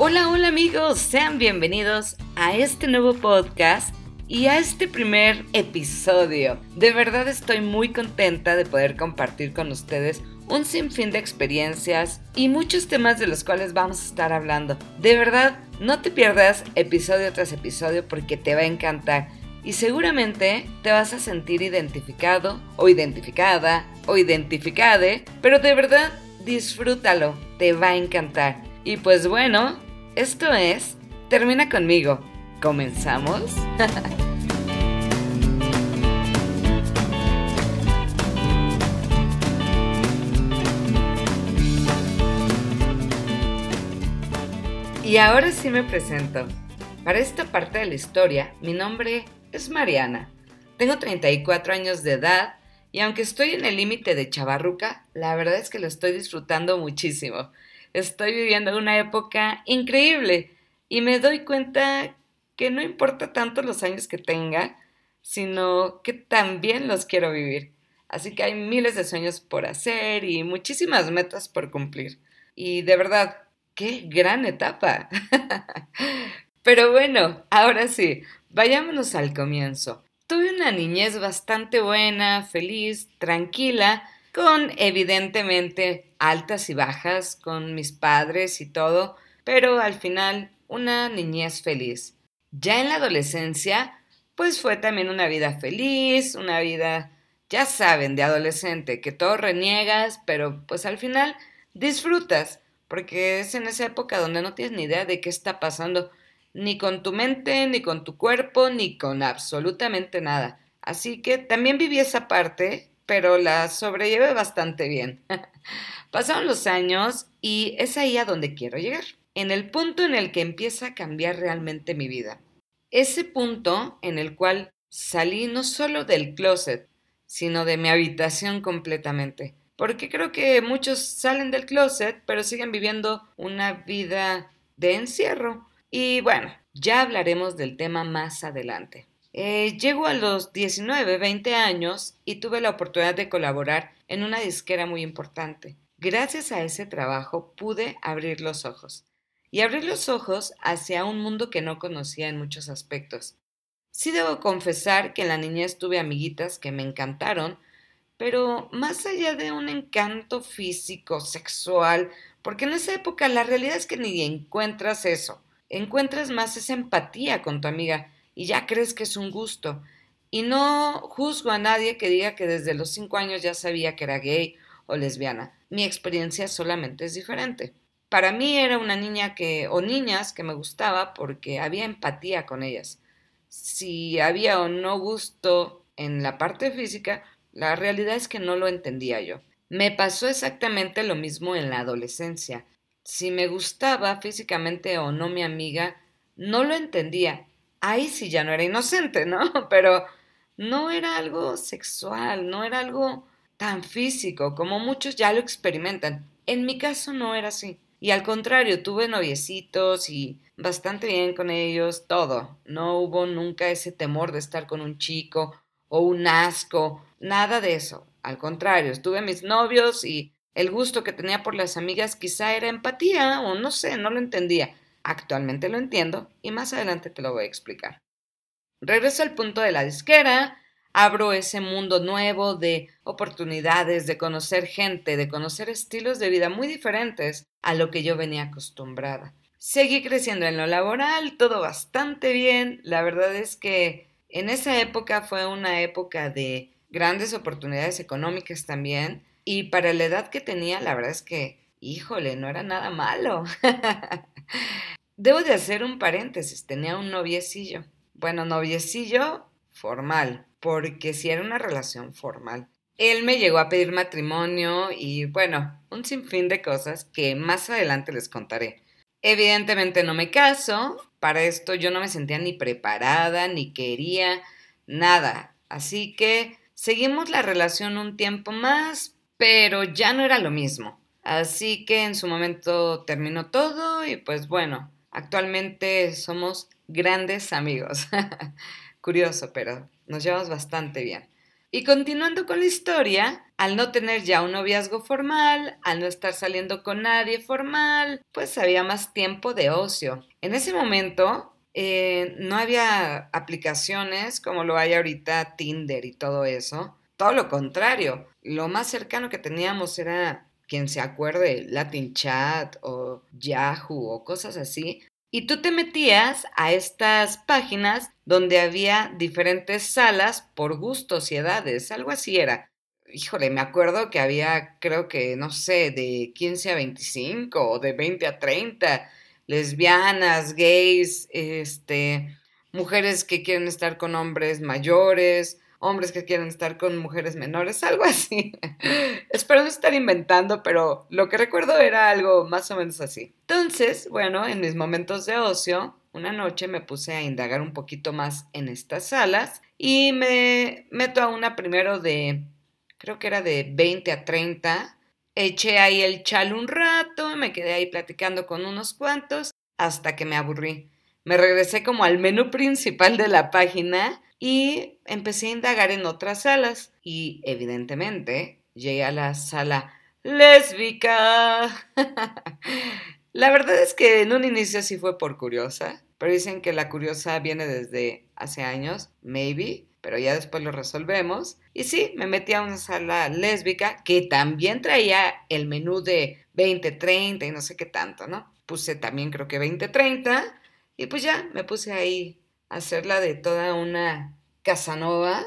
Hola, hola amigos, sean bienvenidos a este nuevo podcast y a este primer episodio. De verdad estoy muy contenta de poder compartir con ustedes un sinfín de experiencias y muchos temas de los cuales vamos a estar hablando. De verdad, no te pierdas episodio tras episodio porque te va a encantar y seguramente te vas a sentir identificado o identificada o identificade, pero de verdad disfrútalo, te va a encantar. Y pues bueno, esto es Termina conmigo. ¿Comenzamos? y ahora sí me presento. Para esta parte de la historia, mi nombre es Mariana. Tengo 34 años de edad y aunque estoy en el límite de chavarruca, la verdad es que lo estoy disfrutando muchísimo. Estoy viviendo una época increíble y me doy cuenta que no importa tanto los años que tenga, sino que también los quiero vivir. Así que hay miles de sueños por hacer y muchísimas metas por cumplir. Y de verdad, qué gran etapa. Pero bueno, ahora sí, vayámonos al comienzo. Tuve una niñez bastante buena, feliz, tranquila, con evidentemente altas y bajas con mis padres y todo, pero al final una niñez feliz. Ya en la adolescencia, pues fue también una vida feliz, una vida, ya saben, de adolescente, que todo reniegas, pero pues al final disfrutas, porque es en esa época donde no tienes ni idea de qué está pasando, ni con tu mente, ni con tu cuerpo, ni con absolutamente nada. Así que también viví esa parte, pero la sobrellevé bastante bien. Pasaron los años y es ahí a donde quiero llegar en el punto en el que empieza a cambiar realmente mi vida. Ese punto en el cual salí no solo del closet, sino de mi habitación completamente. Porque creo que muchos salen del closet, pero siguen viviendo una vida de encierro. Y bueno, ya hablaremos del tema más adelante. Eh, llego a los 19, 20 años y tuve la oportunidad de colaborar en una disquera muy importante. Gracias a ese trabajo pude abrir los ojos y abrir los ojos hacia un mundo que no conocía en muchos aspectos. Sí debo confesar que en la niñez tuve amiguitas que me encantaron, pero más allá de un encanto físico, sexual, porque en esa época la realidad es que ni encuentras eso, encuentras más esa empatía con tu amiga y ya crees que es un gusto. Y no juzgo a nadie que diga que desde los cinco años ya sabía que era gay o lesbiana. Mi experiencia solamente es diferente para mí era una niña que, o niñas que me gustaba porque había empatía con ellas. Si había o no gusto en la parte física, la realidad es que no lo entendía yo. Me pasó exactamente lo mismo en la adolescencia. Si me gustaba físicamente o no mi amiga, no lo entendía. Ahí sí ya no era inocente, ¿no? Pero no era algo sexual, no era algo tan físico como muchos ya lo experimentan. En mi caso no era así. Y al contrario, tuve noviecitos y bastante bien con ellos, todo. No hubo nunca ese temor de estar con un chico o un asco, nada de eso. Al contrario, tuve mis novios y el gusto que tenía por las amigas quizá era empatía o no sé, no lo entendía. Actualmente lo entiendo y más adelante te lo voy a explicar. Regreso al punto de la disquera, abro ese mundo nuevo de oportunidades, de conocer gente, de conocer estilos de vida muy diferentes a lo que yo venía acostumbrada. Seguí creciendo en lo laboral, todo bastante bien. La verdad es que en esa época fue una época de grandes oportunidades económicas también. Y para la edad que tenía, la verdad es que, híjole, no era nada malo. Debo de hacer un paréntesis, tenía un noviecillo. Bueno, noviecillo formal, porque si era una relación formal. Él me llegó a pedir matrimonio y bueno, un sinfín de cosas que más adelante les contaré. Evidentemente no me caso, para esto yo no me sentía ni preparada, ni quería, nada. Así que seguimos la relación un tiempo más, pero ya no era lo mismo. Así que en su momento terminó todo y pues bueno, actualmente somos grandes amigos. Curioso, pero nos llevamos bastante bien. Y continuando con la historia, al no tener ya un noviazgo formal, al no estar saliendo con nadie formal, pues había más tiempo de ocio. En ese momento eh, no había aplicaciones como lo hay ahorita Tinder y todo eso. Todo lo contrario, lo más cercano que teníamos era quien se acuerde, Latin Chat o Yahoo o cosas así. Y tú te metías a estas páginas donde había diferentes salas por gustos y edades, algo así era. Híjole, me acuerdo que había, creo que, no sé, de 15 a 25 o de 20 a 30, lesbianas, gays, este, mujeres que quieren estar con hombres mayores, hombres que quieren estar con mujeres menores, algo así. Espero no estar inventando, pero lo que recuerdo era algo más o menos así. Entonces, bueno, en mis momentos de ocio, una noche me puse a indagar un poquito más en estas salas y me meto a una primero de, creo que era de 20 a 30. Eché ahí el chal un rato, me quedé ahí platicando con unos cuantos hasta que me aburrí. Me regresé como al menú principal de la página y empecé a indagar en otras salas y evidentemente llegué a la sala lésbica. la verdad es que en un inicio sí fue por curiosa, pero dicen que la curiosa viene desde hace años, maybe, pero ya después lo resolvemos. Y sí, me metí a una sala lésbica que también traía el menú de 20, 30 y no sé qué tanto, ¿no? Puse también creo que 20, 30 y pues ya me puse ahí hacerla de toda una Casanova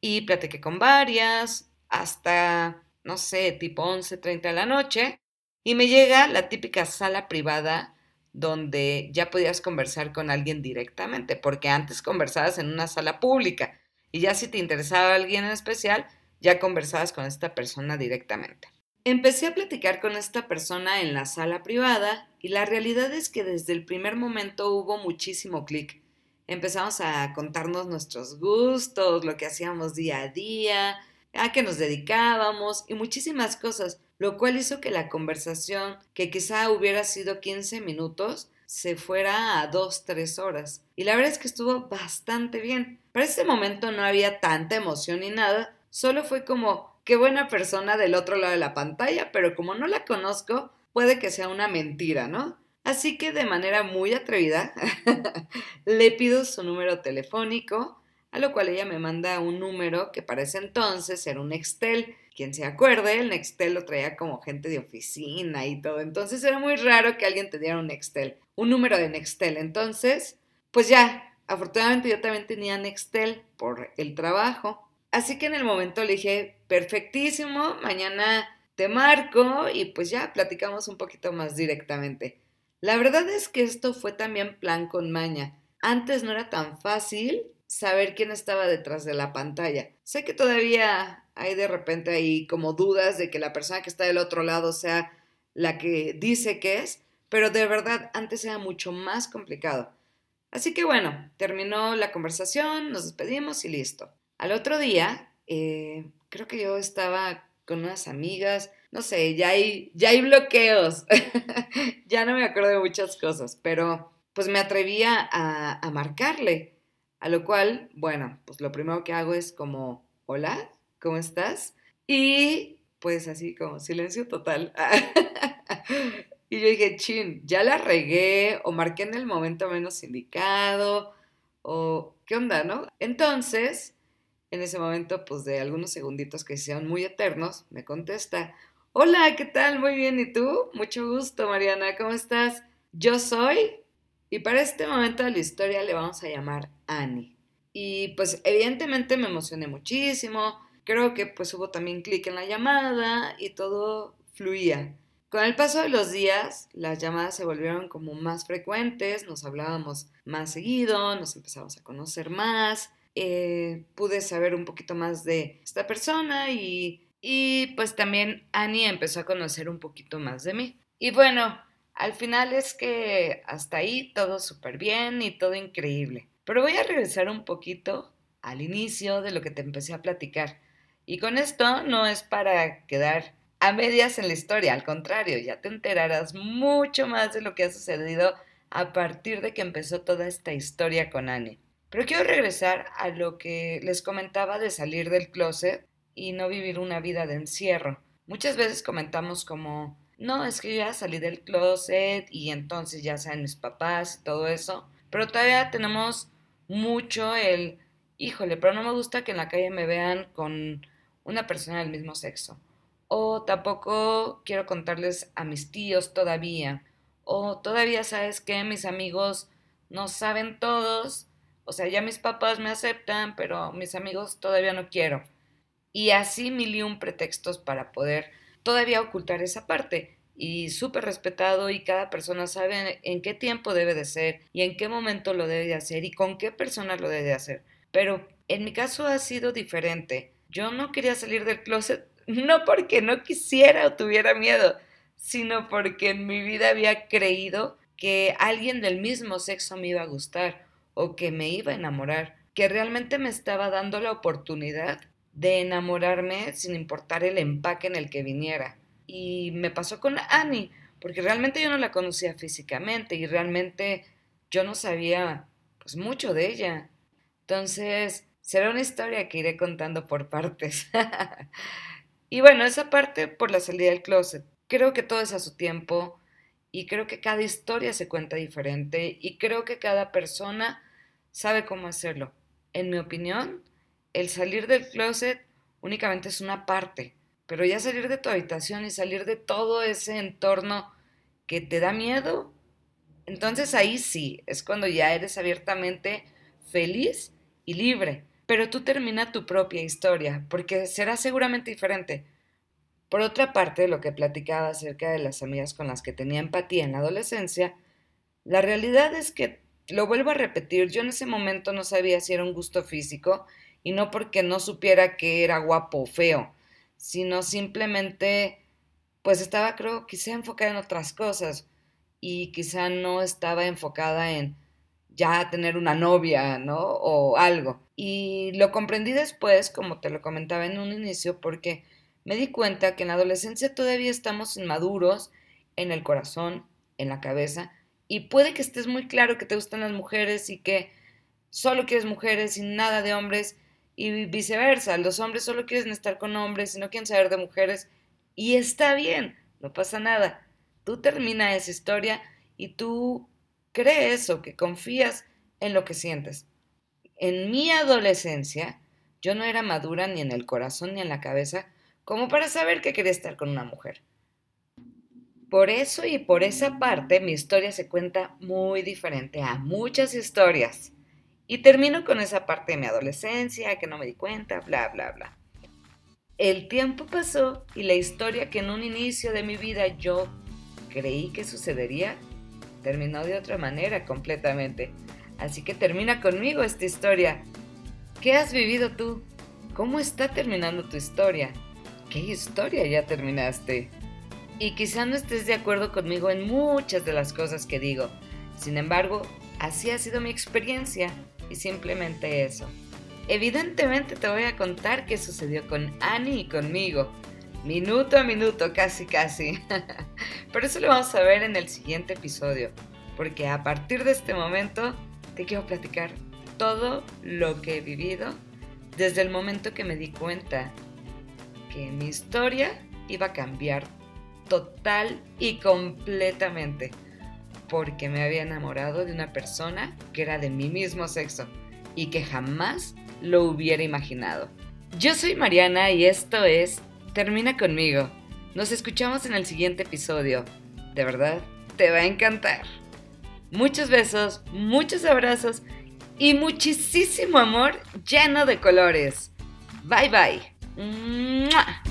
y platiqué con varias hasta, no sé, tipo 11.30 de la noche y me llega la típica sala privada donde ya podías conversar con alguien directamente, porque antes conversabas en una sala pública y ya si te interesaba alguien en especial, ya conversabas con esta persona directamente. Empecé a platicar con esta persona en la sala privada y la realidad es que desde el primer momento hubo muchísimo clic empezamos a contarnos nuestros gustos, lo que hacíamos día a día, a qué nos dedicábamos y muchísimas cosas, lo cual hizo que la conversación, que quizá hubiera sido 15 minutos, se fuera a 2, 3 horas. Y la verdad es que estuvo bastante bien. Para ese momento no había tanta emoción ni nada, solo fue como, qué buena persona del otro lado de la pantalla, pero como no la conozco, puede que sea una mentira, ¿no? Así que de manera muy atrevida le pido su número telefónico, a lo cual ella me manda un número que para ese entonces era un Nextel. Quien se acuerde, el Nextel lo traía como gente de oficina y todo. Entonces era muy raro que alguien te diera un Nextel, un número de Nextel. Entonces, pues ya, afortunadamente yo también tenía Nextel por el trabajo. Así que en el momento le dije, perfectísimo, mañana te marco y pues ya platicamos un poquito más directamente. La verdad es que esto fue también plan con maña. Antes no era tan fácil saber quién estaba detrás de la pantalla. Sé que todavía hay de repente ahí como dudas de que la persona que está del otro lado sea la que dice que es, pero de verdad antes era mucho más complicado. Así que bueno, terminó la conversación, nos despedimos y listo. Al otro día, eh, creo que yo estaba con unas amigas, no sé, ya hay, ya hay bloqueos. ya no me acuerdo de muchas cosas, pero pues me atrevía a, a marcarle. A lo cual, bueno, pues lo primero que hago es como, hola, ¿cómo estás? Y pues así como silencio total. y yo dije, chin, ya la regué o marqué en el momento menos indicado o qué onda, ¿no? Entonces, en ese momento, pues de algunos segunditos que sean muy eternos, me contesta, Hola, ¿qué tal? Muy bien, ¿y tú? Mucho gusto, Mariana, ¿cómo estás? Yo soy, y para este momento de la historia le vamos a llamar Annie. Y pues evidentemente me emocioné muchísimo, creo que pues hubo también clic en la llamada y todo fluía. Con el paso de los días, las llamadas se volvieron como más frecuentes, nos hablábamos más seguido, nos empezamos a conocer más, eh, pude saber un poquito más de esta persona y y pues también Annie empezó a conocer un poquito más de mí. Y bueno, al final es que hasta ahí todo súper bien y todo increíble. Pero voy a regresar un poquito al inicio de lo que te empecé a platicar. Y con esto no es para quedar a medias en la historia, al contrario, ya te enterarás mucho más de lo que ha sucedido a partir de que empezó toda esta historia con Annie. Pero quiero regresar a lo que les comentaba de salir del closet y no vivir una vida de encierro. Muchas veces comentamos como, no, es que ya salí del closet y entonces ya saben mis papás y todo eso, pero todavía tenemos mucho el, híjole, pero no me gusta que en la calle me vean con una persona del mismo sexo. O tampoco quiero contarles a mis tíos todavía. O todavía sabes que mis amigos no saben todos. O sea, ya mis papás me aceptan, pero mis amigos todavía no quiero. Y así mil y un pretextos para poder todavía ocultar esa parte. Y súper respetado y cada persona sabe en qué tiempo debe de ser y en qué momento lo debe de hacer y con qué persona lo debe de hacer. Pero en mi caso ha sido diferente. Yo no quería salir del closet no porque no quisiera o tuviera miedo, sino porque en mi vida había creído que alguien del mismo sexo me iba a gustar o que me iba a enamorar, que realmente me estaba dando la oportunidad de enamorarme sin importar el empaque en el que viniera. Y me pasó con Annie, porque realmente yo no la conocía físicamente y realmente yo no sabía pues mucho de ella. Entonces, será una historia que iré contando por partes. y bueno, esa parte por la salida del closet. Creo que todo es a su tiempo y creo que cada historia se cuenta diferente y creo que cada persona sabe cómo hacerlo. En mi opinión, el salir del closet únicamente es una parte, pero ya salir de tu habitación y salir de todo ese entorno que te da miedo, entonces ahí sí, es cuando ya eres abiertamente feliz y libre. Pero tú termina tu propia historia, porque será seguramente diferente. Por otra parte, lo que platicaba acerca de las amigas con las que tenía empatía en la adolescencia, la realidad es que, lo vuelvo a repetir, yo en ese momento no sabía si era un gusto físico y no porque no supiera que era guapo o feo, sino simplemente, pues estaba, creo, quizá enfocada en otras cosas y quizá no estaba enfocada en ya tener una novia, ¿no? O algo. Y lo comprendí después, como te lo comentaba en un inicio, porque me di cuenta que en la adolescencia todavía estamos inmaduros en el corazón, en la cabeza, y puede que estés muy claro que te gustan las mujeres y que solo quieres mujeres y nada de hombres, y viceversa, los hombres solo quieren estar con hombres y no quieren saber de mujeres, y está bien, no pasa nada. Tú termina esa historia y tú crees o que confías en lo que sientes. En mi adolescencia, yo no era madura ni en el corazón ni en la cabeza como para saber que quería estar con una mujer. Por eso y por esa parte mi historia se cuenta muy diferente a muchas historias. Y termino con esa parte de mi adolescencia, que no me di cuenta, bla, bla, bla. El tiempo pasó y la historia que en un inicio de mi vida yo creí que sucedería, terminó de otra manera completamente. Así que termina conmigo esta historia. ¿Qué has vivido tú? ¿Cómo está terminando tu historia? ¿Qué historia ya terminaste? Y quizá no estés de acuerdo conmigo en muchas de las cosas que digo. Sin embargo, así ha sido mi experiencia y simplemente eso. Evidentemente te voy a contar qué sucedió con Annie y conmigo. Minuto a minuto, casi casi. Pero eso lo vamos a ver en el siguiente episodio. Porque a partir de este momento te quiero platicar todo lo que he vivido desde el momento que me di cuenta que mi historia iba a cambiar total y completamente porque me había enamorado de una persona que era de mi mismo sexo y que jamás lo hubiera imaginado. Yo soy Mariana y esto es Termina conmigo. Nos escuchamos en el siguiente episodio. De verdad, te va a encantar. Muchos besos, muchos abrazos y muchísimo amor lleno de colores. Bye bye.